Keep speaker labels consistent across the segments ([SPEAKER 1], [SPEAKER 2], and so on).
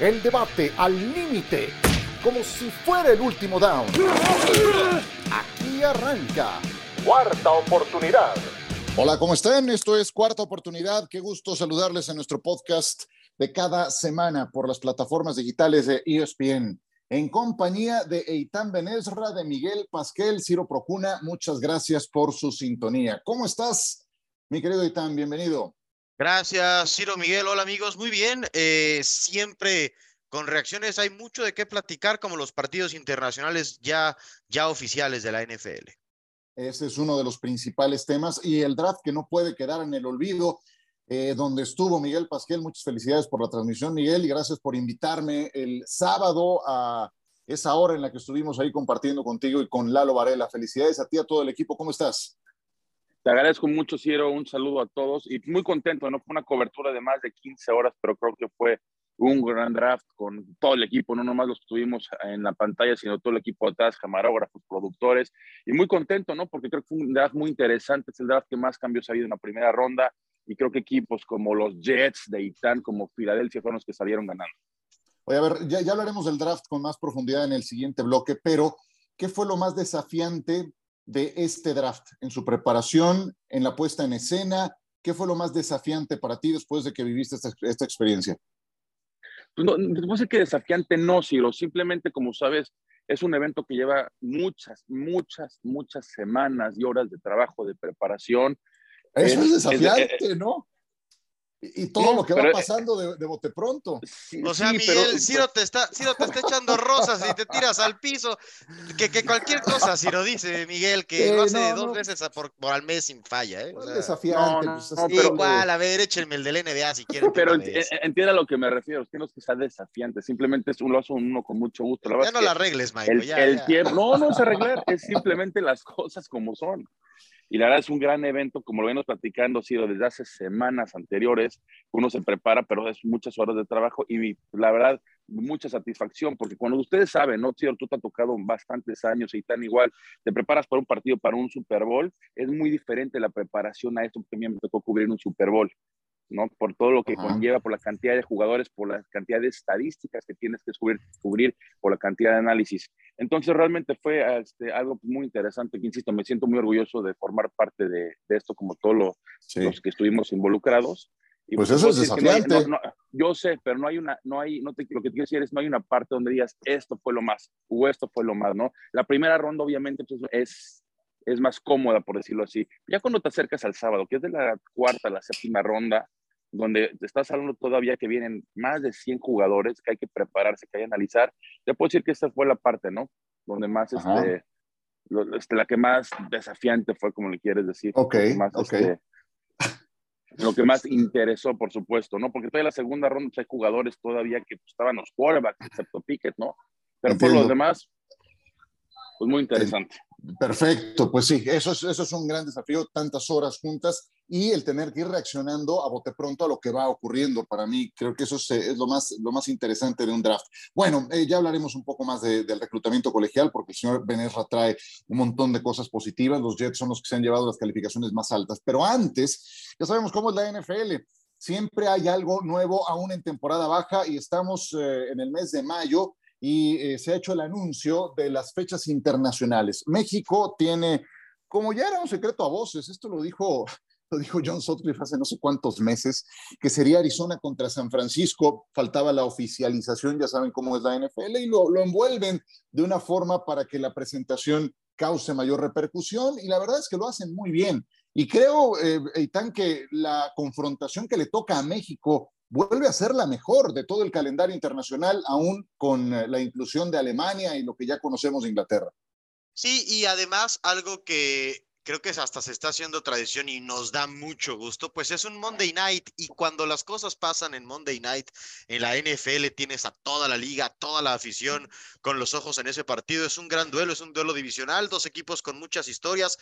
[SPEAKER 1] El debate al límite, como si fuera el último down. Aquí arranca. Cuarta oportunidad. Hola, ¿cómo están? Esto es Cuarta Oportunidad. Qué gusto saludarles en nuestro podcast de cada semana por las plataformas digitales de ESPN. En compañía de Eitan Benesra, de Miguel Pasquel, Ciro Procuna, muchas gracias por su sintonía. ¿Cómo estás, mi querido Eitan? Bienvenido.
[SPEAKER 2] Gracias, Ciro Miguel. Hola amigos, muy bien. Eh, siempre con reacciones hay mucho de qué platicar, como los partidos internacionales ya, ya oficiales de la NFL.
[SPEAKER 1] Ese es uno de los principales temas y el draft que no puede quedar en el olvido, eh, donde estuvo Miguel Pasquel. Muchas felicidades por la transmisión, Miguel, y gracias por invitarme el sábado a esa hora en la que estuvimos ahí compartiendo contigo y con Lalo Varela. Felicidades a ti, a todo el equipo. ¿Cómo estás?
[SPEAKER 3] Te agradezco mucho, Ciro. Un saludo a todos y muy contento. No fue una cobertura de más de 15 horas, pero creo que fue un gran draft con todo el equipo. No nomás los tuvimos en la pantalla, sino todo el equipo atrás, camarógrafos, productores. Y muy contento, ¿no? Porque creo que fue un draft muy interesante. Es el draft que más cambios ha habido en la primera ronda. Y creo que equipos como los Jets de Itán, como Filadelfia, fueron los que salieron ganando.
[SPEAKER 1] Oye, a ver, ya, ya hablaremos del draft con más profundidad en el siguiente bloque, pero ¿qué fue lo más desafiante de este draft en su preparación, en la puesta en escena? ¿Qué fue lo más desafiante para ti después de que viviste esta, esta experiencia?
[SPEAKER 3] Pues no, no sé qué desafiante no, Ciro. Simplemente, como sabes, es un evento que lleva muchas, muchas, muchas semanas y horas de trabajo, de preparación.
[SPEAKER 1] Eso es, es desafiante, es, ¿no? Y todo no, lo que va pero, pasando de, de, bote pronto.
[SPEAKER 2] Sí, o sea, sí, Miguel, pero, Ciro, te está, Ciro te está echando rosas y te tiras al piso. Que, que cualquier cosa, Ciro dice Miguel, que eh, lo hace no, dos no. veces por, por, al mes sin falla. ¿eh?
[SPEAKER 1] O sea, desafiante.
[SPEAKER 2] No, pues, pero, igual, a ver, échenme el del NBA si quieren.
[SPEAKER 3] Pero entienda a lo que me refiero, es que no es que sea desafiante, simplemente es un, lo hace uno con mucho gusto.
[SPEAKER 2] La ya no la arregles, Mike.
[SPEAKER 3] El,
[SPEAKER 2] ya,
[SPEAKER 3] el
[SPEAKER 2] ya.
[SPEAKER 3] Tiempo, no, no es arreglar, es simplemente las cosas como son. Y la verdad es un gran evento, como lo venimos platicando, ha sido desde hace semanas anteriores, uno se prepara, pero es muchas horas de trabajo y la verdad, mucha satisfacción, porque cuando ustedes saben, ¿no? Tío, tú te has tocado bastantes años y tan igual, te preparas para un partido, para un Super Bowl, es muy diferente la preparación a esto, porque a mí me tocó cubrir un Super Bowl. ¿No? Por todo lo que Ajá. conlleva, por la cantidad de jugadores, por la cantidad de estadísticas que tienes que cubrir, cubrir por la cantidad de análisis. Entonces, realmente fue este, algo muy interesante, que insisto, me siento muy orgulloso de formar parte de, de esto, como todos lo, sí. los que estuvimos involucrados.
[SPEAKER 1] Y pues, eso es desafiante.
[SPEAKER 3] No hay, no, no, yo sé, pero no hay una, no hay, no te, lo que te quiero decir es, no hay una parte donde digas, esto fue lo más, o esto fue lo más, ¿no? La primera ronda, obviamente, pues, es, es más cómoda, por decirlo así. Ya cuando te acercas al sábado, que es de la cuarta a la séptima ronda, donde estás hablando todavía que vienen más de 100 jugadores, que hay que prepararse, que hay que analizar. Te puedo decir que esta fue la parte, ¿no? Donde más, este, lo, este, la que más desafiante fue, como le quieres decir.
[SPEAKER 1] Ok,
[SPEAKER 3] más,
[SPEAKER 1] ok.
[SPEAKER 3] Este, lo que más interesó, por supuesto, ¿no? Porque todavía la segunda ronda pues, hay jugadores todavía que pues, estaban los quarterbacks, excepto Pickett, ¿no? Pero Entiendo. por los demás, pues muy interesante.
[SPEAKER 1] Perfecto, pues sí, eso es, eso es un gran desafío, tantas horas juntas y el tener que ir reaccionando a bote pronto a lo que va ocurriendo. Para mí, creo que eso es, lo, más, lo más interesante de un draft. Bueno, eh, ya hablaremos un poco más de, del reclutamiento colegial, porque el señor Benesra trae un montón de cosas positivas. Los Jets son los que se han llevado las calificaciones más altas. Pero antes, ya sabemos cómo es la NFL. Siempre hay algo nuevo aún en temporada baja y estamos eh, en el mes de mayo y eh, se ha hecho el anuncio de las fechas internacionales. México tiene, como ya era un secreto a voces, esto lo dijo, lo dijo John Sutcliffe hace no sé cuántos meses, que sería Arizona contra San Francisco, faltaba la oficialización, ya saben cómo es la NFL, y lo, lo envuelven de una forma para que la presentación cause mayor repercusión, y la verdad es que lo hacen muy bien. Y creo, eh, Eitan, que la confrontación que le toca a México vuelve a ser la mejor de todo el calendario internacional, aún con eh, la inclusión de Alemania y lo que ya conocemos de Inglaterra.
[SPEAKER 2] Sí, y además algo que creo que hasta se está haciendo tradición y nos da mucho gusto, pues es un Monday Night y cuando las cosas pasan en Monday Night en la NFL tienes a toda la liga, toda la afición con los ojos en ese partido, es un gran duelo, es un duelo divisional, dos equipos con muchas historias,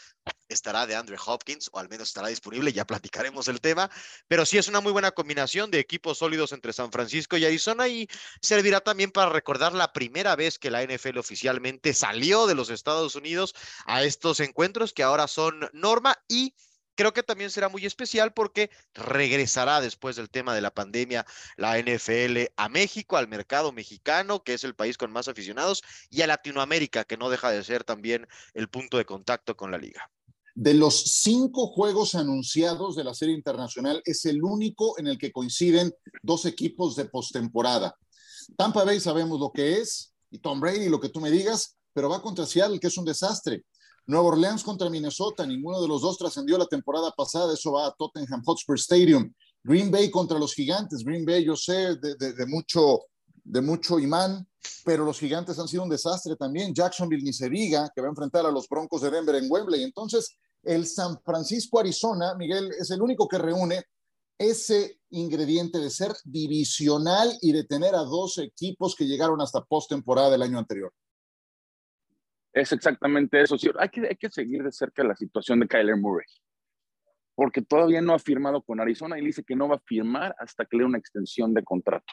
[SPEAKER 2] estará de Andrew Hopkins o al menos estará disponible, ya platicaremos el tema, pero sí es una muy buena combinación de equipos sólidos entre San Francisco y Arizona y servirá también para recordar la primera vez que la NFL oficialmente salió de los Estados Unidos a estos encuentros que ahora son norma y creo que también será muy especial porque regresará después del tema de la pandemia la NFL a México, al mercado mexicano, que es el país con más aficionados, y a Latinoamérica, que no deja de ser también el punto de contacto con la liga.
[SPEAKER 1] De los cinco juegos anunciados de la serie internacional, es el único en el que coinciden dos equipos de postemporada. Tampa Bay sabemos lo que es, y Tom Brady, lo que tú me digas, pero va contra Seattle, que es un desastre. Nueva Orleans contra Minnesota, ninguno de los dos trascendió la temporada pasada, eso va a Tottenham Hotspur Stadium. Green Bay contra los gigantes, Green Bay yo sé de, mucho, de mucho imán, pero los gigantes han sido un desastre también. Jacksonville ni se diga que va a enfrentar a los Broncos de Denver en Wembley. Entonces, el San Francisco Arizona, Miguel, es el único que reúne ese ingrediente de ser divisional y de tener a dos equipos que llegaron hasta postemporada del año anterior.
[SPEAKER 3] Es exactamente eso. Hay que, hay que seguir de cerca la situación de Kyler Murray, porque todavía no ha firmado con Arizona y dice que no va a firmar hasta que le una extensión de contrato.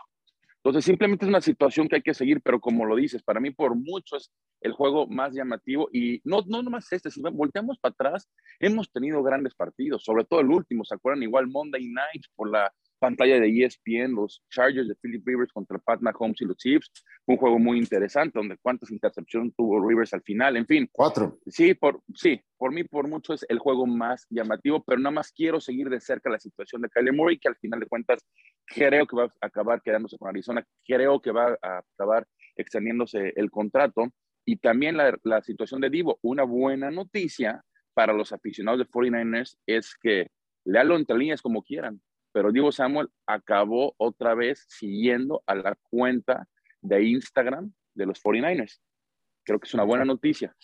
[SPEAKER 3] Entonces, simplemente es una situación que hay que seguir, pero como lo dices, para mí por mucho es el juego más llamativo y no, no nomás este, si volteamos para atrás, hemos tenido grandes partidos, sobre todo el último, ¿se acuerdan? Igual Monday Night por la pantalla de ESPN, los Chargers de Philip Rivers contra Pat Mahomes y los Chiefs. Un juego muy interesante, donde cuántas intercepciones tuvo Rivers al final, en fin.
[SPEAKER 1] Cuatro.
[SPEAKER 3] Sí, por, sí, por mí, por mucho es el juego más llamativo, pero nada más quiero seguir de cerca la situación de Kyler Murray, que al final de cuentas creo que va a acabar quedándose con Arizona, creo que va a acabar extendiéndose el contrato. Y también la, la situación de Divo, una buena noticia para los aficionados de 49ers es que léalo entre líneas como quieran pero Diego Samuel acabó otra vez siguiendo a la cuenta de Instagram de los 49ers. Creo que es una buena noticia.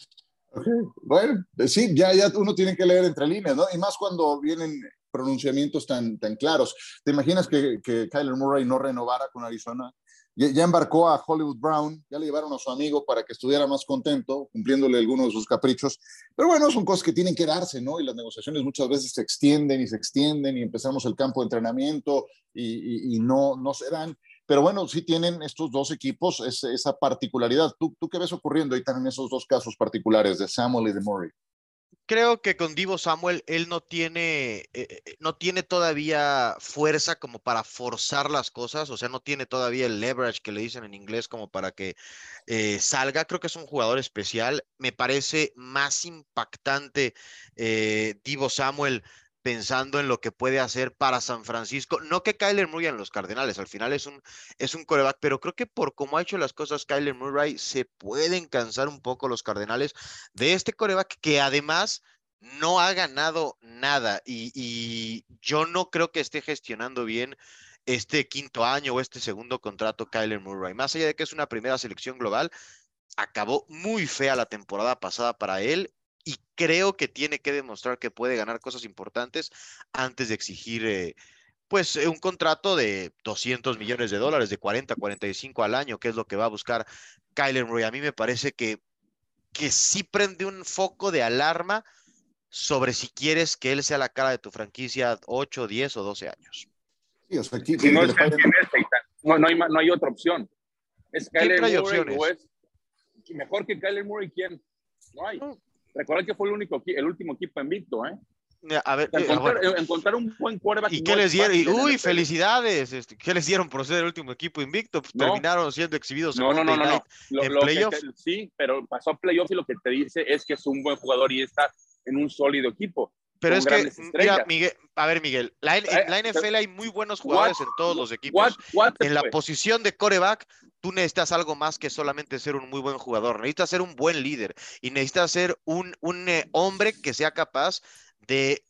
[SPEAKER 1] Bueno, pues sí, ya, ya uno tiene que leer entre líneas, ¿no? Y más cuando vienen pronunciamientos tan, tan claros. ¿Te imaginas que, que Kyler Murray no renovara con Arizona? Ya, embarcó a Hollywood Brown, ya le llevaron a su amigo para que estuviera más contento, cumpliéndole algunos de sus caprichos. Pero bueno, son cosas que tienen que darse, ¿no? Y las negociaciones muchas veces se extienden y se extienden y empezamos el campo de entrenamiento y, no, no se dan. Pero bueno, sí tienen estos dos equipos esa particularidad. ¿Tú, ¿Tú qué ves ocurriendo ahí en esos dos casos particulares de Samuel y de Murray?
[SPEAKER 2] Creo que con Divo Samuel él no tiene, eh, eh, no tiene todavía fuerza como para forzar las cosas, o sea, no tiene todavía el leverage que le dicen en inglés como para que eh, salga. Creo que es un jugador especial. Me parece más impactante Divo Samuel pensando en lo que puede hacer para San Francisco. No que Kyler Murray en los Cardenales, al final es un, es un coreback, pero creo que por cómo ha hecho las cosas Kyler Murray, se pueden cansar un poco los Cardenales de este coreback que además no ha ganado nada y, y yo no creo que esté gestionando bien este quinto año o este segundo contrato Kyler Murray. Más allá de que es una primera selección global, acabó muy fea la temporada pasada para él creo que tiene que demostrar que puede ganar cosas importantes antes de exigir eh, pues eh, un contrato de 200 millones de dólares, de 40 a 45 al año, que es lo que va a buscar Kyler Murray. A mí me parece que, que sí prende un foco de alarma sobre si quieres que él sea la cara de tu franquicia 8, 10 o 12 años.
[SPEAKER 3] Sí, o sea, aquí, no, hay, no hay otra opción. Es Kyler Murray opciones? mejor que Kyler Murray, ¿quién? No hay. Recuerda que fue el único, el último equipo invicto, ¿eh?
[SPEAKER 2] A ver, eh,
[SPEAKER 3] encontrar, un buen quarterback.
[SPEAKER 2] ¿Y qué les dieron? uy, felicidades. Este, ¿Qué les dieron por ser el último equipo invicto? Pues terminaron siendo exhibidos
[SPEAKER 3] no, en no, no, no, no. en playoffs. sí, pero pasó a playoffs y lo que te dice es que es un buen jugador y está en un sólido equipo.
[SPEAKER 2] Pero es que, mira, Miguel, a ver, Miguel, la, en la eh, NFL hay muy buenos jugadores en todos los equipos. en la posición de coreback, tú necesitas algo más que solamente ser un muy buen jugador. Necesitas ser un buen líder y necesitas ser un, eh, hombre que sea capaz de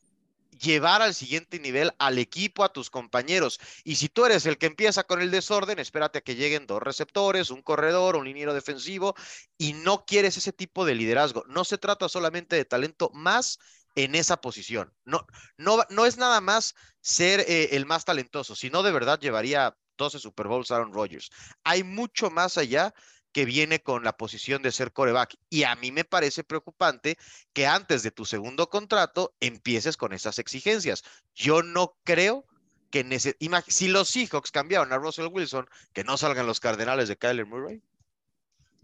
[SPEAKER 2] llevar al siguiente nivel al equipo, a tus compañeros. Y si tú eres el que empieza con el desorden, espérate a que lleguen dos receptores, un corredor, un liniero defensivo, y no quieres ese tipo de liderazgo. No se trata solamente de talento más en esa posición. No, no, no es nada más ser eh, el más talentoso, sino de verdad llevaría 12 Super Bowls Aaron Rodgers. Hay mucho más allá que viene con la posición de ser coreback. Y a mí me parece preocupante que antes de tu segundo contrato empieces con esas exigencias. Yo no creo que si los Seahawks cambiaron a Russell Wilson, que no salgan los Cardenales de Kyler Murray.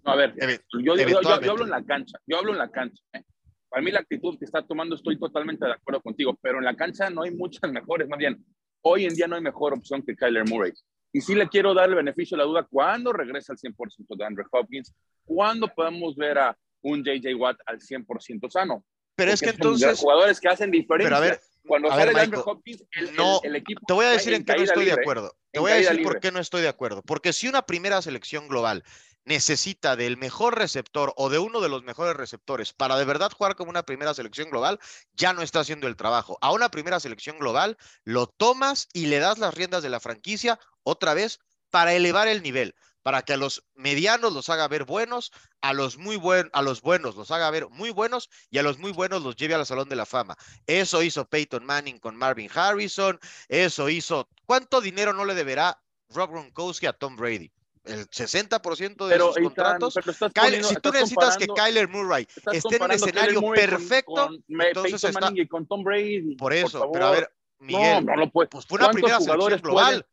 [SPEAKER 3] a ver, yo, hablo en la cancha, yo hablo en la cancha. ¿eh? Para mí la actitud que está tomando estoy totalmente de acuerdo contigo, pero en la cancha no hay muchas mejores, más bien, hoy en día no hay mejor opción que Kyler Murray. Y sí le quiero dar el beneficio de la duda cuando regresa al 100% de Andrew Hopkins, cuando podamos ver a un JJ Watt al 100% sano.
[SPEAKER 2] Pero es que entonces...
[SPEAKER 3] Jugadores que hacen diferencia.
[SPEAKER 2] Pero a ver,
[SPEAKER 3] cuando
[SPEAKER 2] a
[SPEAKER 3] sale
[SPEAKER 2] ver,
[SPEAKER 3] Andrew Hopkins, el,
[SPEAKER 2] no,
[SPEAKER 3] el, el equipo
[SPEAKER 2] Te voy a decir en qué no estoy de acuerdo. Te voy a decir por qué no estoy de acuerdo. Porque si una primera selección global necesita del mejor receptor o de uno de los mejores receptores para de verdad jugar como una primera selección global, ya no está haciendo el trabajo. A una primera selección global lo tomas y le das las riendas de la franquicia otra vez para elevar el nivel, para que a los medianos los haga ver buenos, a los muy buen, a los buenos los haga ver muy buenos y a los muy buenos los lleve al Salón de la Fama. Eso hizo Peyton Manning con Marvin Harrison, eso hizo. ¿Cuánto dinero no le deberá Rob Gronkowski a Tom Brady? El 60% de
[SPEAKER 3] Pero,
[SPEAKER 2] sus contratos.
[SPEAKER 3] pero
[SPEAKER 2] Kyler- si tú necesitas que Kyler Murray esté en
[SPEAKER 3] Kyler
[SPEAKER 2] escenario
[SPEAKER 3] con-
[SPEAKER 2] perfecto,
[SPEAKER 3] con, Me-
[SPEAKER 2] entonces está-
[SPEAKER 3] y con Tom Brady.
[SPEAKER 2] por eso,
[SPEAKER 3] favor.
[SPEAKER 2] pero a ver, Miguel,
[SPEAKER 3] no, no lo puede.
[SPEAKER 2] pues fue una
[SPEAKER 3] ¿Cuántos
[SPEAKER 2] primera selección
[SPEAKER 3] jugadores
[SPEAKER 2] global.
[SPEAKER 3] pueden-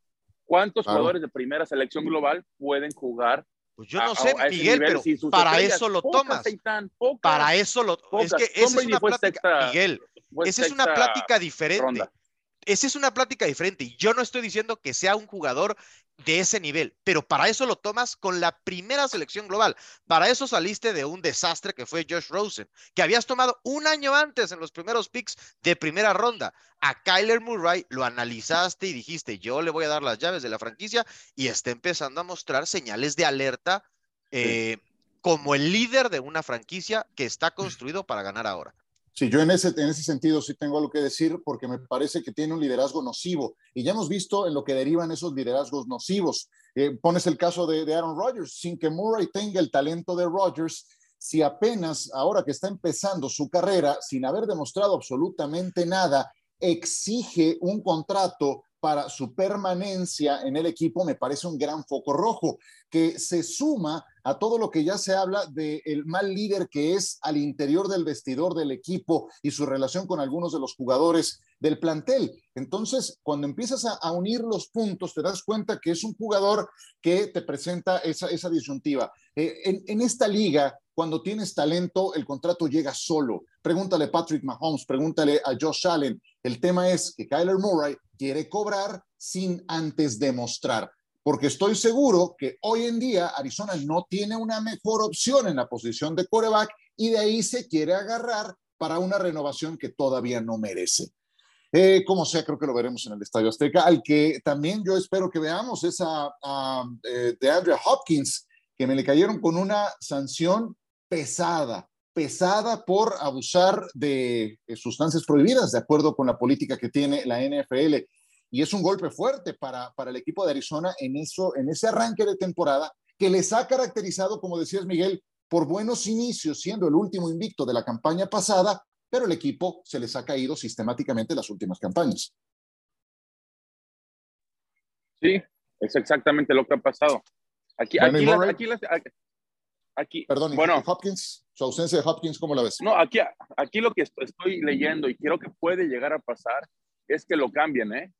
[SPEAKER 3] ¿Cuántos
[SPEAKER 1] Claro.
[SPEAKER 3] jugadores de primera selección global pueden jugar?
[SPEAKER 2] Pues yo no
[SPEAKER 3] a-
[SPEAKER 2] sé,
[SPEAKER 3] a
[SPEAKER 2] Miguel,
[SPEAKER 3] nivel
[SPEAKER 2] pero para eso lo
[SPEAKER 3] Pocas,
[SPEAKER 2] tomas.
[SPEAKER 3] Pocas,
[SPEAKER 2] Para eso lo. Es
[SPEAKER 3] pocas.
[SPEAKER 2] que
[SPEAKER 3] Tom
[SPEAKER 2] esa es una plática,
[SPEAKER 3] sexta-
[SPEAKER 2] Miguel, esa es una plática diferente.
[SPEAKER 3] ronda.
[SPEAKER 2] Esa es una plática diferente. Y yo no estoy diciendo que sea un jugador de ese nivel, pero para eso lo tomas con la primera selección global. Para eso saliste de un desastre que fue Josh Rosen, que habías tomado un año antes en los primeros picks de primera ronda. A Kyler Murray lo analizaste y dijiste, yo le voy a dar las llaves de la franquicia y está empezando a mostrar señales de alerta eh, como el líder de una franquicia que está construido para ganar ahora.
[SPEAKER 1] Sí, yo en ese, en ese sentido sí tengo algo que decir porque me parece que tiene un liderazgo nocivo y ya hemos visto en lo que derivan esos liderazgos nocivos. Eh, pones el caso de, de Aaron Rodgers, sin que Murray tenga el talento de Rodgers, si apenas ahora que está empezando su carrera, sin haber demostrado absolutamente nada, exige un contrato para su permanencia en el equipo, me parece un gran foco rojo, que se suma a todo lo que ya se habla del mal líder que es al interior del vestidor del equipo y su relación con algunos de los jugadores del plantel. Entonces, cuando empiezas a, unir los puntos, te das cuenta que es un jugador que te presenta esa, esa disyuntiva. Eh, en esta liga, cuando tienes talento, el contrato llega solo. Pregúntale a Patrick Mahomes, pregúntale a Josh Allen. El tema es que Kyler Murray quiere cobrar sin antes demostrar porque estoy seguro que hoy en día Arizona no tiene una mejor opción en la posición de quarterback y de ahí se quiere agarrar para una renovación que todavía no merece. Eh, como sea, creo que lo veremos en el Estadio Azteca, al que también yo espero que veamos es a, a eh, de Andrea Hopkins, que me le cayeron con una sanción pesada, pesada por abusar de, de sustancias prohibidas, de acuerdo con la política que tiene la NFL y es un golpe fuerte para, para el equipo de Arizona en, eso, en ese arranque de temporada que les ha caracterizado, como decías Miguel, por buenos inicios, siendo el último invicto de la campaña pasada, pero el equipo se les ha caído sistemáticamente las últimas campañas.
[SPEAKER 3] Sí, es exactamente lo que ha pasado. Aquí, aquí, las- aquí, las- aquí,
[SPEAKER 1] Perdón, ¿y
[SPEAKER 3] bueno,
[SPEAKER 1] Hopkins, su ausencia de Hopkins, ¿cómo la ves?
[SPEAKER 3] no, aquí, aquí lo que est- estoy leyendo y creo que puede llegar a pasar es que lo cambien, ¿eh?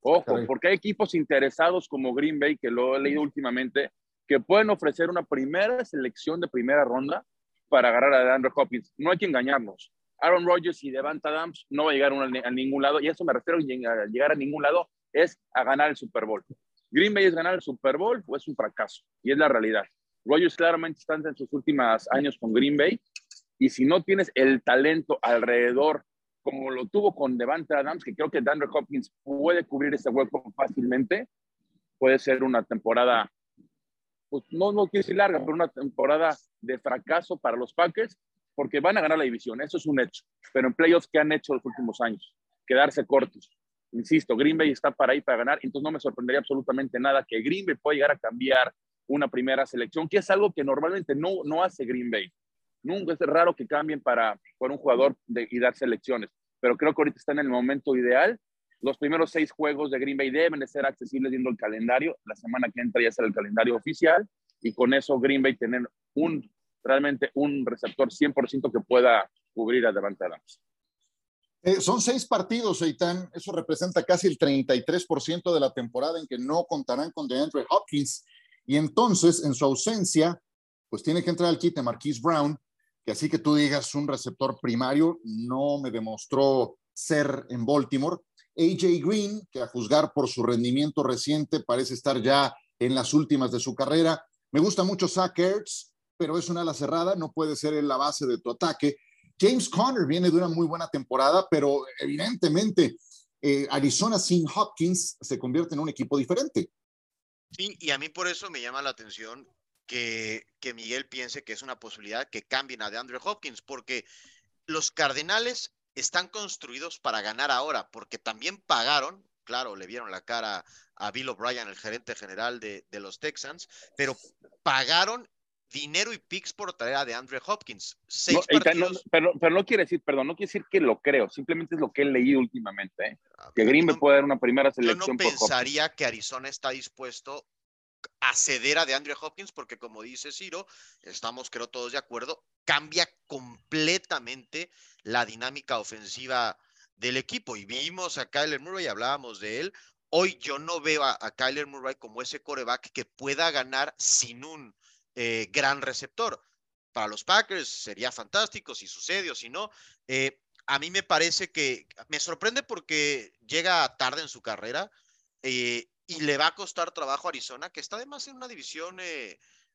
[SPEAKER 3] Ojo,
[SPEAKER 1] Caray.
[SPEAKER 3] porque hay equipos interesados como Green Bay, que lo he leído últimamente, que pueden ofrecer una primera selección de primera ronda para agarrar a Andrew Hopkins. No hay que engañarnos. Aaron Rodgers y Devante Adams no va a llegar a, ningún lado, y eso me refiero a llegar a ningún lado, es a ganar el Super Bowl. Green Bay es ganar el Super Bowl o es un fracaso, y es la realidad. Rodgers claramente está en sus últimos años con Green Bay, y si no tienes el talento alrededor como lo tuvo con Devante Adams, que creo que Andrew Hopkins puede cubrir ese hueco fácilmente, puede ser una temporada, pues no, no quiero decir larga, pero una temporada de fracaso para los Packers, porque van a ganar la división, eso es un hecho. Pero en playoffs, ¿qué han hecho los últimos años? Quedarse cortos. Insisto, Green Bay está para ahí para ganar, entonces no me sorprendería absolutamente nada que Green Bay pueda llegar a cambiar una primera selección, que es algo que normalmente no, no hace Green Bay. Nunca es raro que cambien para, por un jugador de, y dar selecciones, pero creo que ahorita están en el momento ideal. Los primeros seis juegos de Green Bay deben de ser accesibles viendo el calendario. La semana que entra ya será el calendario oficial y con eso Green Bay tener un realmente un receptor 100% que pueda cubrir a Devante Adams.
[SPEAKER 1] Eh, son seis partidos, Eitan. Eso representa casi el 33% de la temporada en que no contarán con DeAndre Hopkins. Y entonces, en su ausencia, pues tiene que entrar al quite Marquise Brown, que así que tú digas un receptor primario, no me demostró ser en Baltimore. AJ Green, que a juzgar por su rendimiento reciente parece estar ya en las últimas de su carrera. Me gusta mucho Zach Ertz, pero es una ala cerrada, no puede ser en la base de tu ataque. James Conner viene de una muy buena temporada, pero evidentemente eh, Arizona sin Hopkins se convierte en un equipo diferente.
[SPEAKER 2] Sí, y a mí por eso me llama la atención que, que Miguel piense que es una posibilidad que cambien a DeAndre Hopkins, porque los Cardenales están construidos para ganar ahora, porque también pagaron, claro, le vieron la cara a Bill O'Brien, el gerente general de, de los Texans, pero pagaron dinero y picks por traer a DeAndre Hopkins.
[SPEAKER 3] pero, pero, no quiere decir, perdón, no quiere decir que lo creo, simplemente es lo que he leído últimamente. ¿eh? Ah, que Green me puede dar una primera selección.
[SPEAKER 2] Yo no pensaría que Arizona está dispuesto a ceder a DeAndre Hopkins, porque como dice Ciro, estamos creo todos de acuerdo, cambia completamente la dinámica ofensiva del equipo. Y vimos a Kyler Murray, hablábamos de él. Hoy yo no veo a, a Kyler Murray como ese coreback que pueda ganar sin un eh, gran receptor. Para los Packers sería fantástico si sucede o si no. Eh, a mí me parece que me sorprende porque llega tarde en su carrera eh, y le va a costar trabajo a Arizona, que está además en una división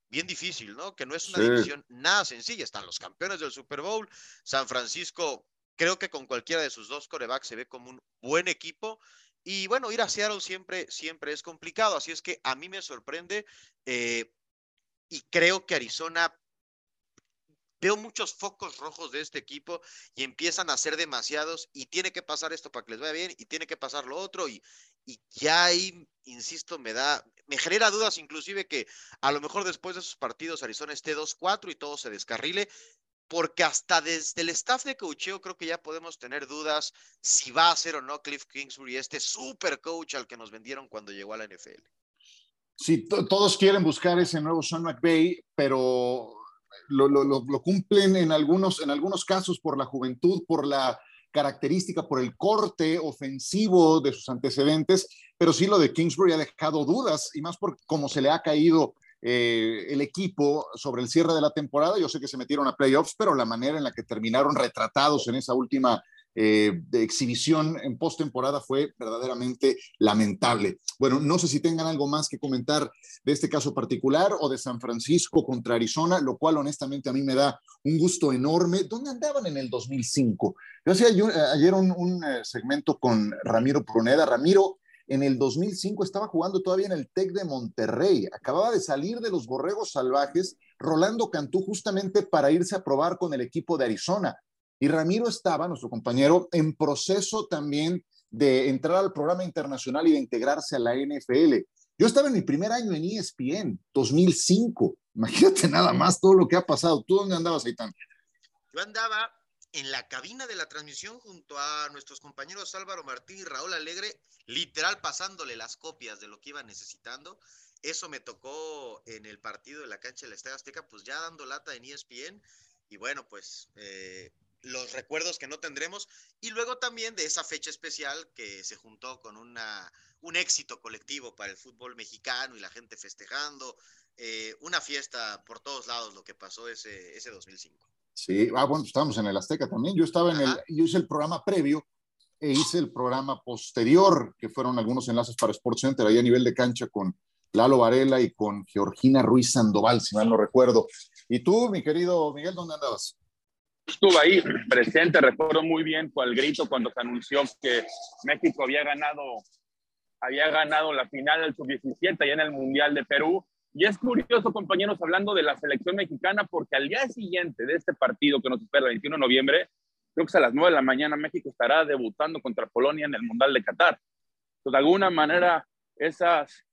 [SPEAKER 2] bien difícil, ¿no? Que no es una división nada sencilla. Están los campeones del Super Bowl. San Francisco, creo que con cualquiera de sus dos corebacks se ve como un buen equipo. Y bueno, ir a Seattle siempre, siempre es complicado. Así es que a mí me sorprende y creo que Arizona veo muchos focos rojos de este equipo y empiezan a ser demasiados y tiene que pasar esto para que les vaya bien y tiene que pasar lo otro y, y ya ahí, insisto, me da, me genera dudas inclusive que a lo mejor después de esos partidos Arizona esté 2-4 y todo se descarrile, porque hasta desde el staff de coacheo creo que ya podemos tener dudas si va a ser o no Cliff Kingsbury este super coach al que nos vendieron cuando llegó a la NFL.
[SPEAKER 1] Sí, todos quieren buscar ese nuevo Sean McVay, pero lo, cumplen en algunos, en algunos casos por la juventud, por la característica, por el corte ofensivo de sus antecedentes, pero sí lo de Kingsbury ha dejado dudas y más por cómo se le ha caído eh, el equipo sobre el cierre de la temporada. Yo sé que se metieron a playoffs, pero la manera en la que terminaron retratados en esa última eh, de exhibición en postemporada fue verdaderamente lamentable. Bueno, no sé si tengan algo más que comentar de este caso particular o de San Francisco contra Arizona, lo cual honestamente a mí me da un gusto enorme. ¿Dónde andaban en el 2005? Yo hacía ayer un, eh, segmento con Ramiro Pruneda. Ramiro, en el 2005 estaba jugando todavía en el TEC de Monterrey. Acababa de salir de los Borregos Salvajes, Rolando Cantú, justamente para irse a probar con el equipo de Arizona. Y Ramiro estaba, nuestro compañero, en proceso también de entrar al programa internacional y de integrarse a la NFL. Yo estaba en mi primer año en ESPN, 2005. Imagínate nada más todo lo que ha pasado. ¿Tú dónde andabas, Aitán?
[SPEAKER 2] Yo andaba en la cabina de la transmisión junto a nuestros compañeros Álvaro Martín y Raúl Alegre, literal pasándole las copias de lo que iban necesitando. Eso me tocó en el partido de la cancha de la Estadio Azteca, pues ya dando lata en ESPN. Y bueno, pues eh, los recuerdos que no tendremos y luego también de esa fecha especial que se juntó con una, un éxito colectivo para el fútbol mexicano y la gente festejando, eh, una fiesta por todos lados lo que pasó ese, ese 2005.
[SPEAKER 1] Sí, ah, bueno, estábamos en el Azteca también, yo estaba en el, yo hice el programa previo e hice el programa posterior, que fueron algunos enlaces para SportsCenter ahí a nivel de cancha con Lalo Varela y con Georgina Ruiz Sandoval, si mal no recuerdo. ¿Y tú, mi querido Miguel, dónde andabas?
[SPEAKER 3] Estuve ahí presente, recuerdo muy bien el grito cuando se anunció que México había ganado, había ganado la final del sub-17 allá en el Mundial de Perú. Y es curioso, compañeros, hablando de la selección mexicana, porque al día siguiente de este partido que nos espera el 21 de noviembre, creo que es a las 9 de la mañana, México estará debutando contra Polonia en el Mundial de Qatar. Entonces, de alguna manera, esas,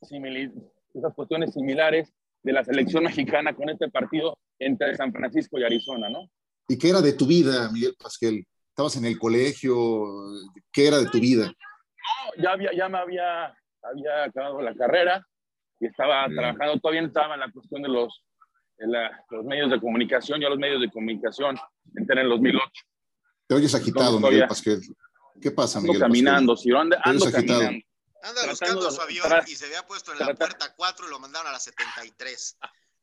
[SPEAKER 3] esas cuestiones similares de la selección mexicana con este partido entre San Francisco y Arizona, ¿no?
[SPEAKER 1] ¿Y qué era de tu vida, Miguel Pasquel? ¿Estabas en el colegio? ¿Qué era de tu vida?
[SPEAKER 3] No, ya, había, ya me había, había acabado la carrera y estaba trabajando, todavía estaba en la cuestión de los, los medios de comunicación. Yo los medios de comunicación entré en el 2008.
[SPEAKER 1] Te oyes agitado, Miguel Pasquel. ¿Qué pasa, Miguel?
[SPEAKER 3] Ando caminando, si ando, ando caminando.
[SPEAKER 2] Anda buscando su avión y se había puesto en la puerta 4 y lo mandaron a la 73.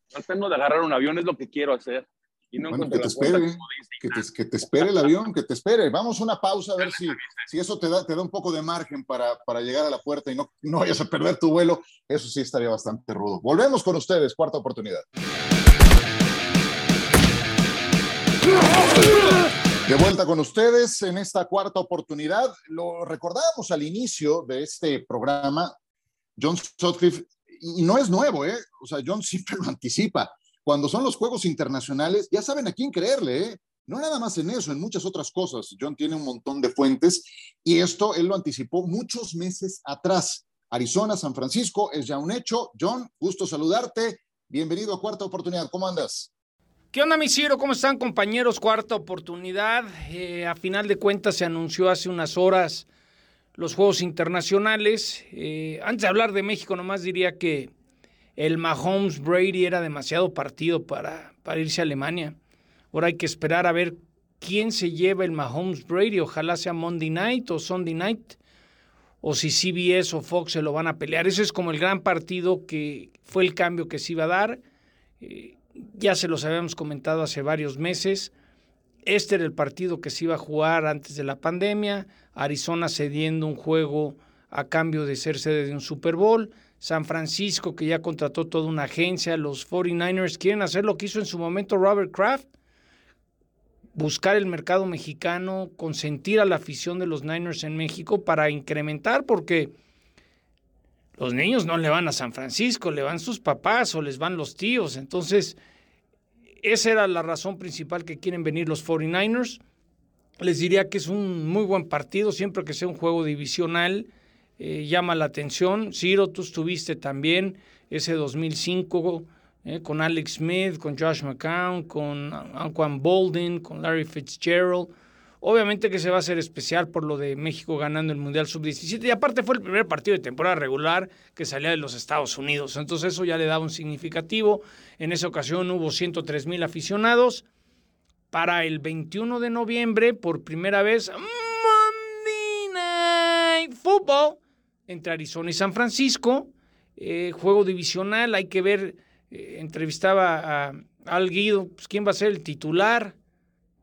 [SPEAKER 3] Tratando de agarrar un avión es lo que quiero hacer. Y no
[SPEAKER 1] bueno, que te espere, que te, que te, espere el avión, que te espere. Vamos a una pausa a ver si, si eso te da, te da un poco de margen para, para llegar a la puerta y no, no vayas a perder tu vuelo. Eso sí estaría bastante rudo. Volvemos con ustedes, cuarta oportunidad. De vuelta con ustedes en esta cuarta oportunidad. Lo recordábamos al inicio de este programa, John Sutcliffe, y no es nuevo, ¿eh? O sea, John siempre lo anticipa. Cuando son los juegos internacionales, ya saben a quién creerle, ¿eh? No nada más en eso, en muchas otras cosas. John tiene un montón de fuentes y esto él lo anticipó muchos meses atrás. Arizona, San Francisco es ya un hecho. John, gusto saludarte. Bienvenido a Cuarta Oportunidad. ¿Cómo andas?
[SPEAKER 4] ¿Qué onda, mi Ciro? ¿Cómo están, compañeros? Cuarta oportunidad. Eh, a final de cuentas se anunció hace unas horas los Juegos Internacionales. Eh, antes de hablar de México, nomás diría que el Mahomes Brady era demasiado partido para, irse a Alemania. Ahora hay que esperar a ver quién se lleva el Mahomes Brady. Ojalá sea Monday Night o Sunday Night. O si CBS o Fox se lo van a pelear. Ese es como el gran partido que fue el cambio que se iba a dar. Eh, ya se los habíamos comentado hace varios meses. Este era el partido que se iba a jugar antes de la pandemia. Arizona cediendo un juego a cambio de ser sede de un Super Bowl. San Francisco, que ya contrató toda una agencia. Los 49ers quieren hacer lo que hizo en su momento Robert Kraft. Buscar el mercado mexicano, consentir a la afición de los Niners en México para incrementar, porque los niños no le van a San Francisco, le van sus papás o les van los tíos. Entonces, esa era la razón principal que quieren venir los 49ers. Les diría que es un muy buen partido, siempre que sea un juego divisional, eh, llama la atención. Ciro, tú estuviste también ese 2005 eh, con Alex Smith, con Josh McCown, con Anquan Bolden, con Larry Fitzgerald. Obviamente que se va a hacer especial por lo de México ganando el Mundial Sub-17 y aparte fue el primer partido de temporada regular que salía de los Estados Unidos. Entonces eso ya le daba un significativo. En esa ocasión hubo 103 mil aficionados. Para el 21 de noviembre, por primera vez, Monday Night Football entre Arizona y San Francisco. Eh, juego divisional, hay que ver, eh, entrevistaba a Al Guido, pues, quién va a ser el titular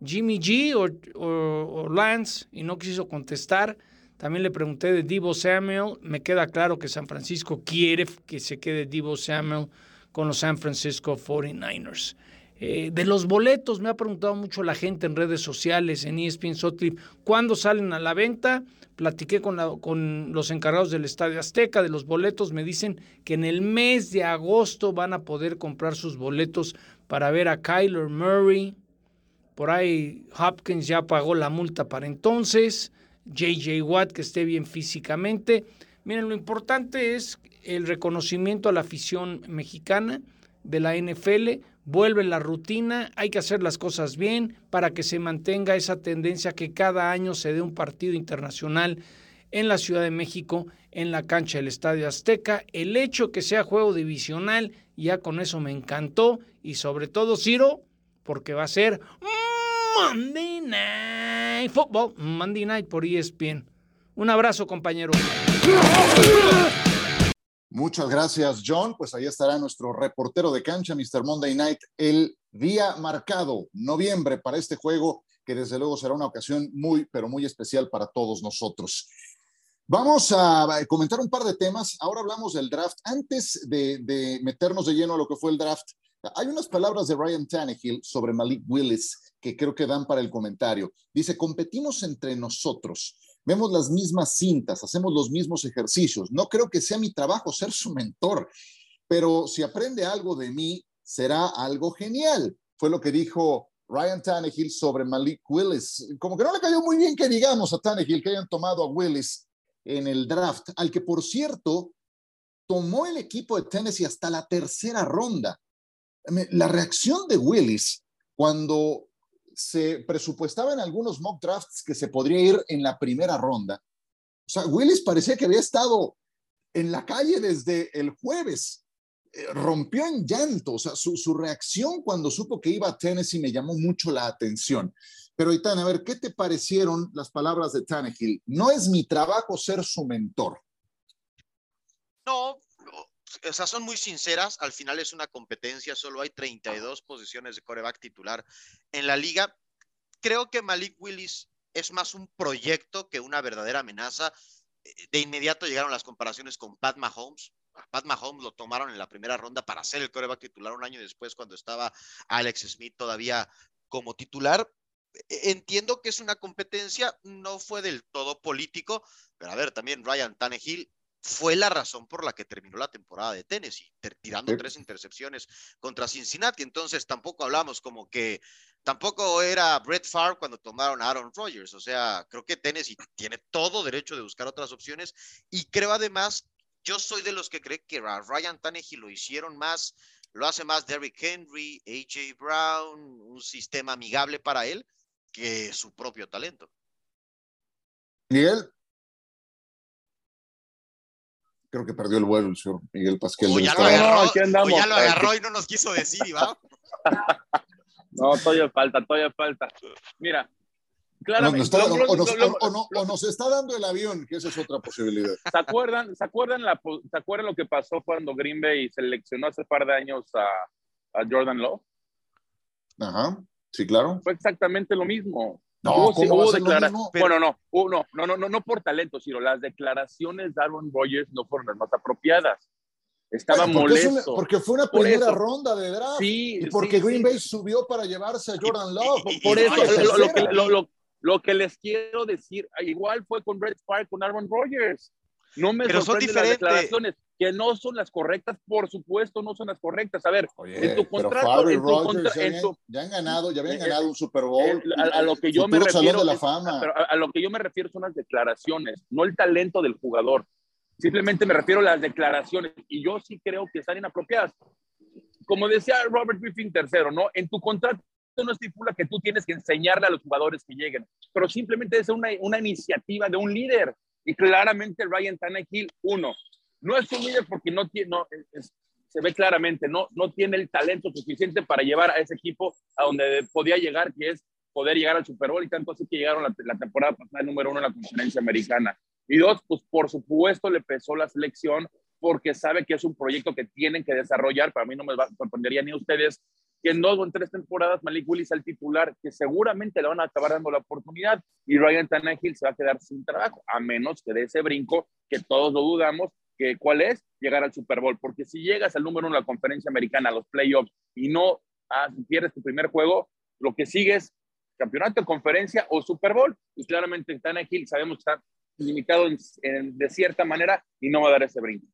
[SPEAKER 4] Jimmy G o, Lance y no quiso contestar. También le pregunté de Divo Samuel. Me queda claro que San Francisco quiere que se quede Divo Samuel con los San Francisco 49ers. Eh, de los boletos, me ha preguntado mucho la gente en redes sociales, en ESPN Sotrip, ¿cuándo salen a la venta? Platiqué con, los encargados del Estadio Azteca de los boletos, me dicen que en el mes de agosto van a poder comprar sus boletos para ver a Kyler Murray, por ahí Hopkins ya pagó la multa para entonces. JJ Watt que esté bien físicamente. Miren, lo importante es el reconocimiento a la afición mexicana de la NFL. Vuelve la rutina, hay que hacer las cosas bien para que se mantenga esa tendencia que cada año se dé un partido internacional en la Ciudad de México, en la cancha del Estadio Azteca. El hecho que sea juego divisional, ya con eso me encantó. Y sobre todo, Ciro, porque va a ser Monday Night Football, Monday Night por ESPN. Un abrazo, compañero.
[SPEAKER 1] Muchas gracias, John. Pues ahí estará nuestro reportero de cancha, Mr. Monday Night, el día marcado, noviembre, para este juego, que desde luego será una ocasión muy, pero muy especial para todos nosotros. Vamos a comentar un par de temas. Ahora hablamos del draft. Antes de, de meternos de lleno a lo que fue el draft, hay unas palabras de Ryan Tannehill sobre Malik Willis que creo que dan para el comentario. Dice, competimos entre nosotros, vemos las mismas cintas, hacemos los mismos ejercicios. No creo que sea mi trabajo ser su mentor, pero si aprende algo de mí, será algo genial. Fue lo que dijo Ryan Tannehill sobre Malik Willis. Como que no le cayó muy bien que digamos a Tannehill que hayan tomado a Willis en el draft, al que por cierto tomó el equipo de Tennessee hasta la tercera ronda. La reacción de Willis cuando se presupuestaba en algunos mock drafts que se podría ir en la primera ronda. O sea, Willis parecía que había estado en la calle desde el jueves. Eh, rompió en llanto. O sea, su, su, reacción cuando supo que iba a Tennessee me llamó mucho la atención. Pero, Itán, a ver, ¿qué te parecieron las palabras de Tannehill? No es mi trabajo ser su mentor.
[SPEAKER 2] No, o sea, son muy sinceras, al final es una competencia, solo hay 32 posiciones de coreback titular en la liga. Creo que Malik Willis es más un proyecto que una verdadera amenaza. De inmediato llegaron las comparaciones con Pat Mahomes. Pat Mahomes lo tomaron en la primera ronda para ser el coreback titular un año después cuando estaba Alex Smith todavía como titular. E-, entiendo que es una competencia, no fue del todo político, pero a ver, también Ryan Tannehill fue la razón por la que terminó la temporada de Tennessee, tirando tres intercepciones contra Cincinnati. Entonces tampoco hablamos como que tampoco era Brett Favre cuando tomaron a Aaron Rodgers. O sea, creo que Tennessee tiene todo derecho de buscar otras opciones y creo además, yo soy de los que cree que a Ryan Tannehill lo hicieron más, lo hace más Derrick Henry, AJ Brown, un sistema amigable para él que su propio talento.
[SPEAKER 1] Miguel, creo que perdió el vuelo el señor Miguel Pasquel.
[SPEAKER 2] O ya, lo agarró, ya lo agarró y no nos quiso decir, ¿va?
[SPEAKER 3] no, todavía falta, todavía falta. Mira,
[SPEAKER 1] claramente. o, nos, está dando el avión, que esa es otra posibilidad.
[SPEAKER 3] ¿Se acuerdan, ¿se acuerdan, la, ¿se acuerdan lo que pasó cuando Green Bay seleccionó hace un par de años a, a Jordan Love?
[SPEAKER 1] Ajá, sí, claro.
[SPEAKER 3] Fue exactamente lo mismo.
[SPEAKER 1] No, ¿cómo
[SPEAKER 3] Bueno, no, no, no, no, no, no por talento, sino las declaraciones de Aaron Rodgers no fueron las más apropiadas. Estaba molesto.
[SPEAKER 1] porque fue una primera ronda de draft. Sí, y porque Green Bay subió para llevarse a Jordan Love.
[SPEAKER 3] por eso, lo, que, lo, lo, que, les quiero decir, igual fue con Brett Spark, con Aaron Rodgers. No me
[SPEAKER 2] Pero son diferentes. las declaraciones
[SPEAKER 3] que no son las correctas, por supuesto, no son las correctas. A ver, en tu contrato, en tu contra,
[SPEAKER 1] ya,
[SPEAKER 3] en tu,
[SPEAKER 1] ya, han ganado, ya habían eh, ganado un Super Bowl.
[SPEAKER 3] a, a, lo que yo me refiero,
[SPEAKER 1] de la fama.
[SPEAKER 3] a, a, lo que yo me refiero son las declaraciones, no el talento del jugador. Simplemente me refiero a las declaraciones y yo sí creo que están inapropiadas. Como decía Robert Griffin III, ¿no? En tu contrato no estipula que tú tienes que enseñarle a los jugadores que lleguen, pero simplemente es una, una iniciativa de un líder. Y claramente Ryan Tannehill, uno, no es un líder porque no tiene, no, se ve claramente, no, no tiene el talento suficiente para llevar a ese equipo a donde podía llegar, que es poder llegar al Super Bowl y tanto así que llegaron la, temporada pasada número uno en la conferencia americana. Y dos, pues por supuesto le pesó la selección porque sabe que es un proyecto que tienen que desarrollar. Para mí no me sorprendería ni ustedes que en dos o en tres temporadas Malik Willis al titular, que seguramente le van a acabar dando la oportunidad y Ryan Tannehill se va a quedar sin trabajo, a menos que de ese brinco, que todos lo dudamos, que cuál es llegar al Super Bowl, porque si llegas al número uno de la conferencia americana, a los playoffs, y no ah, pierdes tu primer juego, lo que sigue es campeonato, conferencia o Super Bowl, y claramente Tannehill sabemos que está limitado de cierta manera y no va a dar ese brinco.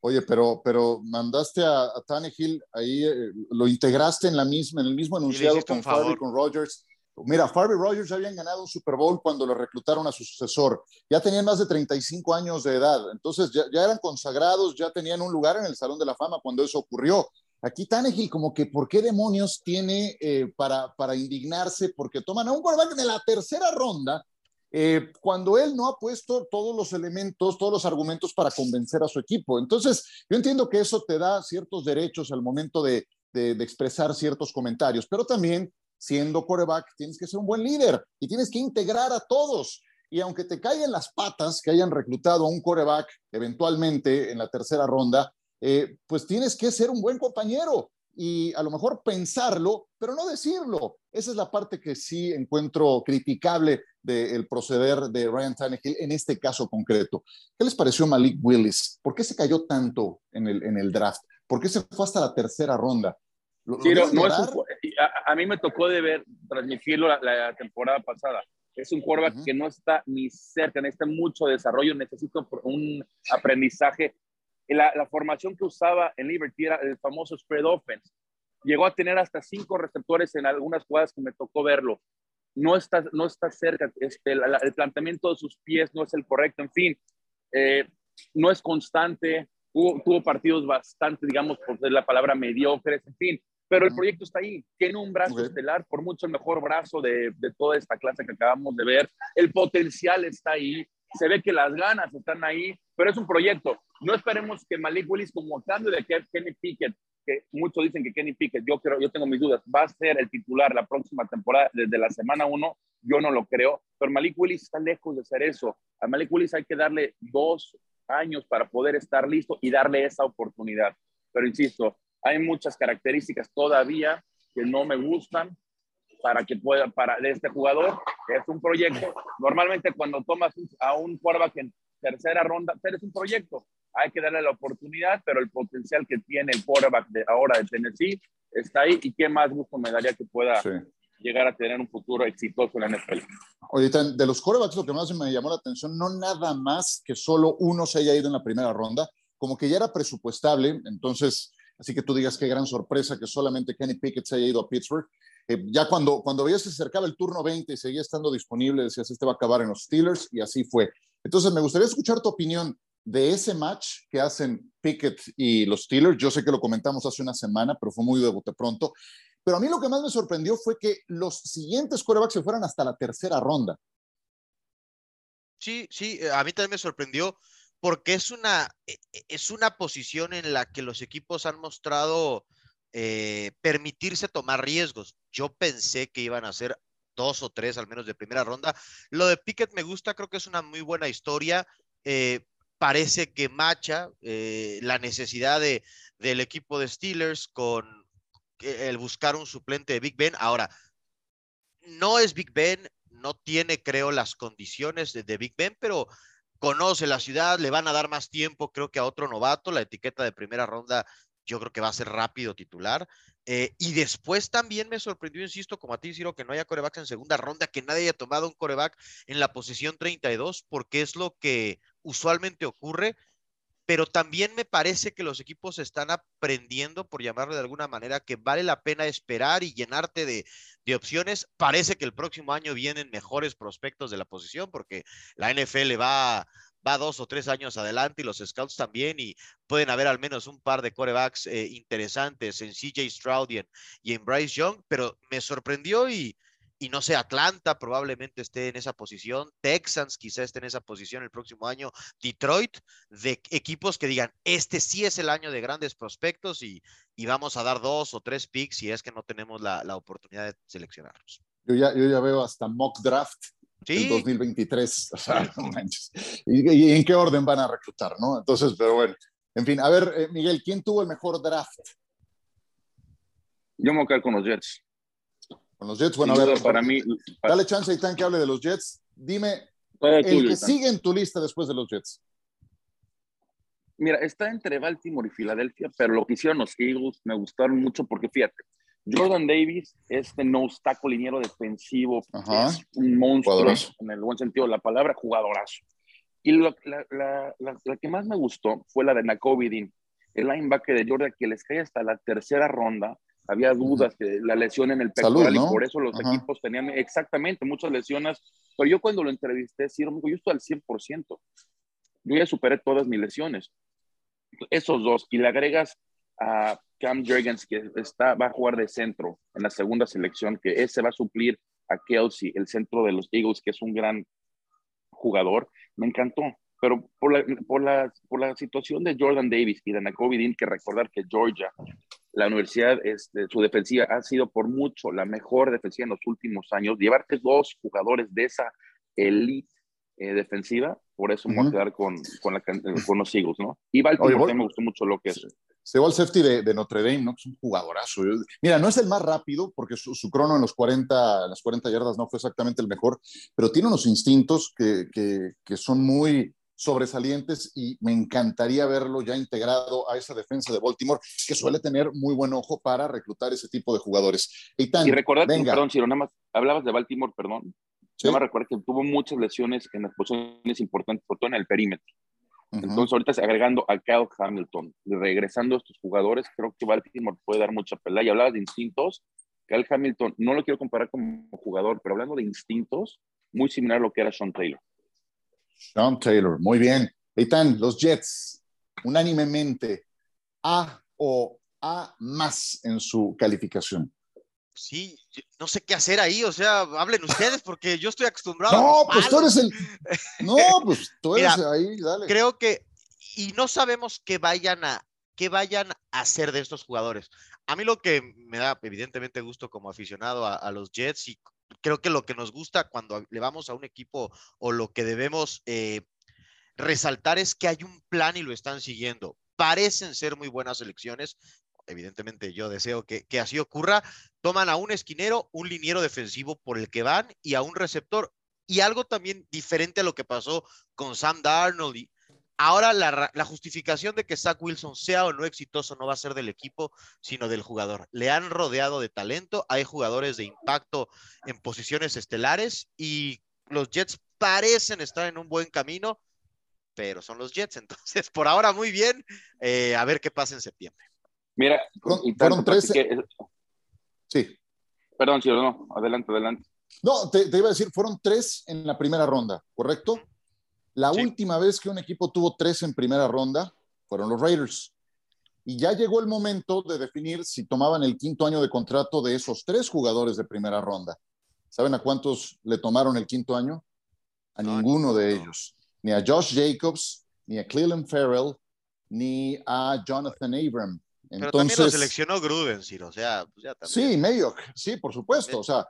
[SPEAKER 1] Oye, pero, pero mandaste a, a Tannehill ahí, eh, lo integraste en, la misma, en el mismo enunciado con Favre, con Rogers. Mira, Favre y Rogers ya habían ganado un Super Bowl cuando lo reclutaron a su sucesor. Ya tenían más de 35 años de edad. Entonces ya, ya eran consagrados, ya tenían un lugar en el Salón de la Fama cuando eso ocurrió. Aquí Tannehill, como que, ¿por qué demonios tiene eh, para, para indignarse? Porque toman a un quarterback de la tercera ronda eh, cuando él no ha puesto todos los elementos, todos los argumentos para convencer a su equipo. Entonces, yo entiendo que eso te da ciertos derechos al momento de, de, expresar ciertos comentarios, pero también siendo coreback tienes que ser un buen líder y tienes que integrar a todos. Y aunque te caigan las patas que hayan reclutado a un coreback eventualmente en la tercera ronda, eh, pues tienes que ser un buen compañero y a lo mejor pensarlo, pero no decirlo. Esa es la parte que sí encuentro criticable del proceder de Ryan Tannehill en este caso concreto. ¿Qué les pareció Malik Willis? ¿Por qué se cayó tanto en el, en el draft? ¿Por qué se fue hasta la tercera ronda?
[SPEAKER 3] a, mí me tocó de ver, transmitirlo la, temporada pasada. Es un quarterback que no está ni cerca, necesita mucho desarrollo, necesita un aprendizaje la, la, formación que usaba en Liberty era el famoso spread offense. Llegó a tener hasta cinco receptores en algunas jugadas que me tocó verlo. No está, no está cerca, este, el planteamiento de sus pies no es el correcto, en fin, eh, no es constante, tuvo partidos bastante, digamos, por la palabra mediocres, en fin, pero el proyecto está ahí, tiene un brazo estelar, por mucho el mejor brazo de, de, toda esta clase que acabamos de ver, el potencial está ahí, se ve que las ganas están ahí, pero es un proyecto. No esperemos que Malik Willis, como cambio de Kenny Pickett, que muchos dicen que Kenny Pickett, yo creo, yo tengo mis dudas, va a ser el titular la próxima temporada desde la semana uno, yo no lo creo, pero Malik Willis está lejos de ser eso. A Malik Willis hay que darle dos, años para poder estar listo y darle esa oportunidad. Pero insisto, hay muchas características todavía que no me gustan para que pueda, para de este jugador, es un proyecto. Normalmente cuando tomas a un quarterback en tercera ronda, eres un proyecto. Hay que darle la oportunidad, pero el potencial que tiene el quarterback de ahora de Tennessee está ahí y qué más gusto me daría que pueda llegar a tener un futuro exitoso en la NFL.
[SPEAKER 1] Ahorita, de los quarterbacks, lo que más me llamó la atención, no nada más que solo uno se haya ido en la primera ronda, como que ya era presupuestable, entonces, así que tú digas qué gran sorpresa que solamente Kenny Pickett se haya ido a Pittsburgh. Eh, ya cuando, cuando veías que se acercaba el turno 20 y seguía estando disponible, decías, este va a acabar en los Steelers, y así fue. Entonces, me gustaría escuchar tu opinión de ese match que hacen Pickett y los Steelers. Yo sé que lo comentamos hace una semana, pero fue muy de bote pronto. Pero a mí lo que más me sorprendió fue que los siguientes quarterbacks se fueran hasta la tercera ronda.
[SPEAKER 2] Sí, sí, eh, a mí también me sorprendió porque es una, e, e, es una posición en la que los equipos han mostrado eh, permitirse tomar riesgos. Yo pensé que iban a ser dos o tres al menos de primera ronda. Lo de Pickett me gusta, creo que es una muy buena historia. Eh, parece que macha la necesidad de, del equipo de Steelers con, el buscar un suplente de Big Ben. Ahora, no es Big Ben, no tiene, creo, las condiciones de, Big Ben, pero conoce la ciudad, le van a dar más tiempo, creo que a otro novato. La etiqueta de primera ronda, yo creo que va a ser rápido titular. Eh, y después también me sorprendió, insisto, como a ti, Ciro, que no haya corebacks en segunda ronda, que nadie haya tomado un coreback en la posición 32, porque es lo que usualmente ocurre pero también me parece que los equipos están aprendiendo, por llamarlo de alguna manera, que vale la pena esperar y llenarte de, opciones. Parece que el próximo año vienen mejores prospectos de la posición, porque la NFL va, va dos o tres años adelante y los scouts también, y pueden haber al menos un par de corebacks eh, interesantes en CJ Stroud y en Bryce Young, pero me sorprendió y y no sé, Atlanta probablemente esté en esa posición, Texans quizá esté en esa posición el próximo año, Detroit, de equipos que digan, este sí es el año de grandes prospectos y, y vamos a dar dos o tres picks si es que no tenemos la, la oportunidad de seleccionarlos.
[SPEAKER 1] Yo ya, yo ya veo hasta mock draft ¿Sí? en 2023, o sea, no manches. ¿Y, en qué orden van a reclutar, no? Entonces, pero bueno, en fin, a ver, eh, Miguel, ¿quién tuvo el mejor draft?
[SPEAKER 3] Yo me voy a quedar con los Jets.
[SPEAKER 1] Con los Jets, bueno, a ver, para mí. Dale chance a que hable de los Jets. Dime, el que sigue en tu lista después de los Jets.
[SPEAKER 3] Mira, está entre Baltimore y Filadelfia, pero lo que hicieron los Eagles me gustaron mucho porque fíjate, Jordan Davis, este no obstáculo liniero defensivo, es un monstruo en el buen sentido de la palabra, jugadorazo. Y la, la, la, que más me gustó fue la de Nakovidin, el linebacker de Jordan, que les cae hasta la tercera ronda, había dudas de la lesión en el pectoral y por eso los equipos tenían exactamente muchas lesiones. Pero yo cuando lo entrevisté, sí, yo estoy al 100%. Yo ya superé todas mis lesiones. Esos dos, y le agregas a Cam Jurgens, que está, va a jugar de centro en la segunda selección, que ese va a suplir a Kelsey, el centro de los Eagles, que es un gran jugador. Me encantó. Pero por la, por la, por la situación de Jordan Davis y de Nakobe Dean, que recordar que Georgia la universidad, este, su defensiva ha sido por mucho la mejor defensiva en los últimos años. Llevarte dos jugadores de esa elite eh, defensiva, por eso me voy a quedar con, con, la, con, los Eagles, ¿no? Y Baltimore me gustó mucho lo que es.
[SPEAKER 1] Se va el safety de, Notre Dame, ¿no? Que es un jugadorazo. Mira, no es el más rápido, porque su, crono en los 40, las 40 yardas no fue exactamente el mejor, pero tiene unos instintos que, que, que son muy, sobresalientes y me encantaría verlo ya integrado a esa defensa de Baltimore, que suele tener muy buen ojo para reclutar ese tipo de jugadores.
[SPEAKER 3] y recordar, perdón, Ciro, nada más, hablabas de Baltimore, perdón. ¿Sí? Nada más que tuvo muchas lesiones en las posiciones importantes, por todo en el perímetro. Entonces, ahorita agregando a Kyle Hamilton, regresando a estos jugadores, creo que Baltimore puede dar mucha pelea. Y hablabas de instintos, Kyle Hamilton, no lo quiero comparar como jugador, pero hablando de instintos, muy similar a lo que era Sean Taylor.
[SPEAKER 1] Sean Taylor, muy bien. Eitan, los Jets, unánimemente, A o A más en su calificación.
[SPEAKER 2] Sí, no sé qué hacer ahí, o sea, hablen ustedes porque yo estoy acostumbrado.
[SPEAKER 1] No, pues tú eres el. No, pues tú eres ahí, dale.
[SPEAKER 2] Creo que, y no sabemos qué vayan a, qué vayan a hacer de estos jugadores. A mí lo que me da evidentemente gusto como aficionado a los Jets y creo que lo que nos gusta cuando le vamos a un equipo o lo que debemos eh, resaltar es que hay un plan y lo están siguiendo. Parecen ser muy buenas elecciones. Evidentemente yo deseo que, que así ocurra. Toman a un esquinero, un liniero defensivo por el que van y a un receptor. Y algo también diferente a lo que pasó con Sam Darnold Ahora la, justificación de que Zach Wilson sea o no exitoso no va a ser del equipo, sino del jugador. Le han rodeado de talento, hay jugadores de impacto en posiciones estelares y los Jets parecen estar en un buen camino, pero son los Jets. Entonces, por ahora muy bien, eh, a ver qué pasa en septiembre.
[SPEAKER 3] Mira,
[SPEAKER 1] fueron, tres. Sí.
[SPEAKER 3] Perdón, sí, no, adelante, adelante.
[SPEAKER 1] No, te, iba a decir, fueron tres en la primera ronda, ¿correcto? La última vez que un equipo tuvo tres en primera ronda fueron los Raiders. Y ya llegó el momento de definir si tomaban el quinto año de contrato de esos tres jugadores de primera ronda. ¿Saben a cuántos le tomaron el quinto año? A ninguno de ellos. Ni a Josh Jacobs, ni a Cleveland Farrell, ni a Jonathan Abram.
[SPEAKER 2] Entonces, Pero también lo seleccionó Gruden, o sea, pues ya
[SPEAKER 1] Sí, Mayock, sí, por supuesto. O sea,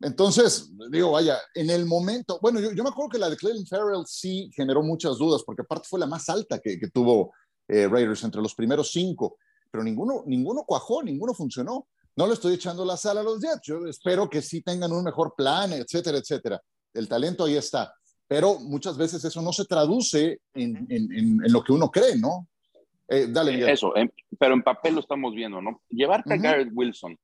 [SPEAKER 1] entonces, digo, vaya, en el momento, bueno, yo, me acuerdo que la de Cleveland Farrell sí generó muchas dudas, porque aparte fue la más alta que, tuvo eh, Raiders entre los primeros cinco, pero ninguno, ninguno cuajó, ninguno funcionó. No le estoy echando la sala a los Jets, yo espero que sí tengan un mejor plan, etcétera, etcétera. El talento ahí está, pero muchas veces eso no se traduce en, lo que uno cree, ¿no?
[SPEAKER 3] Eh, dale, Miguel. Eso, pero en papel lo estamos viendo, ¿no? Llevarte a Garrett Wilson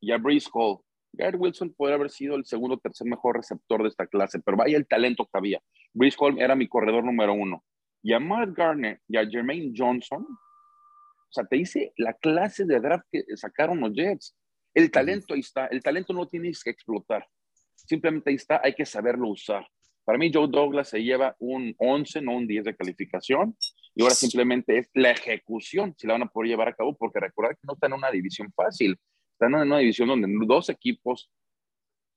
[SPEAKER 3] y a Breeze Hall Garrett Wilson podría haber sido el segundo o tercer mejor receptor de esta clase, pero vaya el talento que había. Brice Hall era mi corredor número uno. Y a Matt Garner y a Jermaine Johnson, o sea, te dice la clase de draft que sacaron los Jets. El talento ahí está, el talento no tienes que explotar. Simplemente ahí está, hay que saberlo usar. Para mí, Joe Douglas se lleva un 11, no un 10 de calificación, y ahora simplemente es la ejecución, si la van a poder llevar a cabo, porque recordar que no está en una división fácil. Están en una división donde dos equipos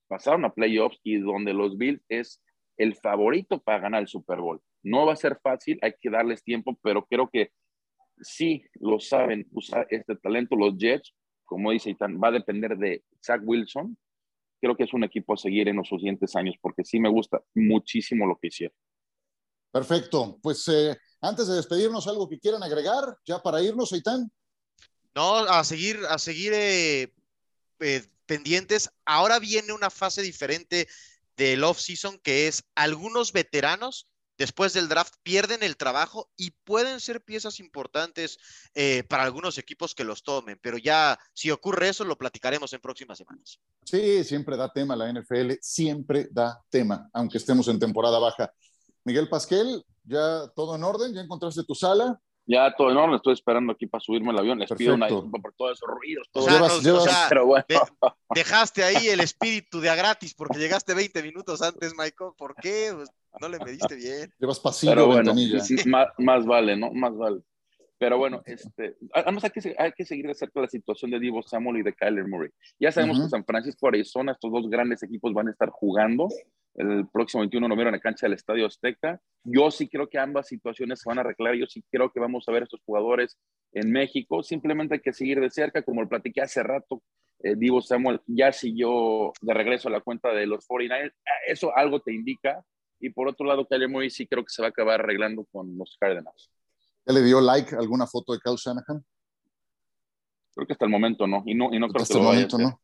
[SPEAKER 3] pasaron a playoffs y donde los Bills es el favorito para ganar el Super Bowl. No va a ser fácil, hay que darles tiempo, pero creo que sí lo saben usar este talento. Los Jets, como dice Itan, va a depender de Zach Wilson. Creo que es un equipo a seguir en los siguientes años porque sí me gusta muchísimo lo que hicieron.
[SPEAKER 1] Perfecto. Pues eh, antes de despedirnos, ¿algo que quieran agregar ya para irnos, Aitán?
[SPEAKER 2] No, a seguir, a seguir eh, eh, pendientes. Ahora viene una fase diferente del off-season que es algunos veteranos después del draft pierden el trabajo y pueden ser piezas importantes eh, para algunos equipos que los tomen, pero ya si ocurre eso lo platicaremos en próximas semanas.
[SPEAKER 1] Sí, siempre da tema la NFL, siempre da tema, aunque estemos en temporada baja. Miguel Pasquel, ¿ya todo en orden? ¿Ya encontraste tu sala?
[SPEAKER 3] Ya todo en orden, estoy esperando aquí para subirme al avión. Les pido una disculpa por todos esos ruidos. Todo
[SPEAKER 2] pero bueno. dejaste ahí el espíritu de a gratis porque llegaste 20 minutos antes, Michael. ¿Por qué? Pues, no le mediste bien.
[SPEAKER 1] Llevas pasillo, pero bueno,
[SPEAKER 3] más, vale, ¿no? Más vale. Pero bueno, este, además hay que, hay que seguir de cerca la situación de Divo Samuel y de Kyler Murray. Ya sabemos que San Francisco, Arizona, estos dos grandes equipos van a estar jugando el próximo 21 de noviembre en la cancha del Estadio Azteca. Yo sí creo que ambas situaciones se van a arreglar. Yo sí creo que vamos a ver a estos jugadores en México. Simplemente hay que seguir de cerca, como lo platiqué hace rato. Eh, Divo Samuel ya siguió de regreso a la cuenta de los 49ers. Eso algo te indica. Y por otro lado, Kyler Murray sí creo que se va a acabar arreglando con los Cardinals.
[SPEAKER 1] ¿Ya le dio like alguna foto de Kyle Shanahan?
[SPEAKER 3] Creo que hasta el momento no, y no, y no creo
[SPEAKER 1] hasta el momento no.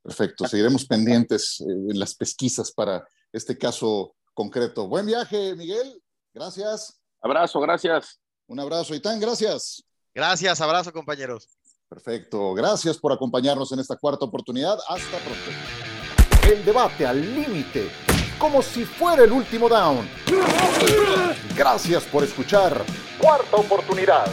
[SPEAKER 1] Perfecto, seguiremos pendientes eh, en las pesquisas para este caso concreto. Buen viaje, Miguel. Gracias.
[SPEAKER 3] Abrazo, gracias.
[SPEAKER 1] Un abrazo, Itán, gracias.
[SPEAKER 2] Gracias, abrazo, compañeros.
[SPEAKER 1] Perfecto, gracias por acompañarnos en esta cuarta oportunidad. Hasta pronto. El debate al límite, como si fuera el último down. Gracias por escuchar. Cuarta oportunidad.